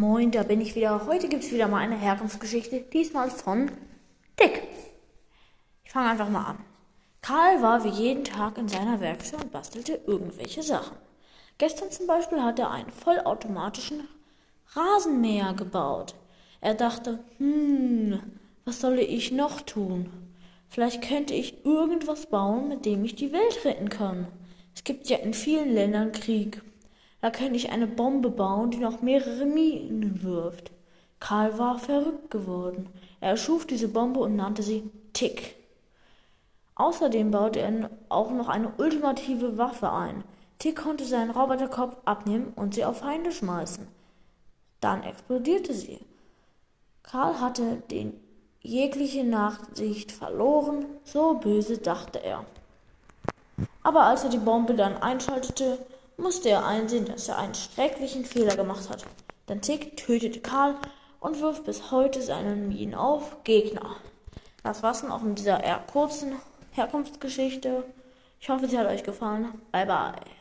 Moin, da bin ich wieder. Heute gibt es wieder mal eine Herkunftsgeschichte, diesmal von Dick. Ich fange einfach mal an. Karl war wie jeden Tag in seiner Werkstatt und bastelte irgendwelche Sachen. Gestern zum Beispiel hat er einen vollautomatischen Rasenmäher gebaut. Er dachte, hm, was soll ich noch tun? Vielleicht könnte ich irgendwas bauen, mit dem ich die Welt retten kann. Es gibt ja in vielen Ländern Krieg. Da könnte ich eine Bombe bauen, die noch mehrere Minen wirft. Karl war verrückt geworden. Er erschuf diese Bombe und nannte sie Tick. Außerdem baute er auch noch eine ultimative Waffe ein. Tick konnte seinen Roboterkopf abnehmen und sie auf Feinde schmeißen. Dann explodierte sie. Karl hatte den jegliche Nachsicht verloren, so böse dachte er. Aber als er die Bombe dann einschaltete, musste er einsehen, dass er einen schrecklichen Fehler gemacht hat. Denn Tick tötete Karl und wirft bis heute seinen Minen auf Gegner. Das war's dann auch in dieser eher kurzen Herkunftsgeschichte. Ich hoffe, sie hat euch gefallen. Bye bye.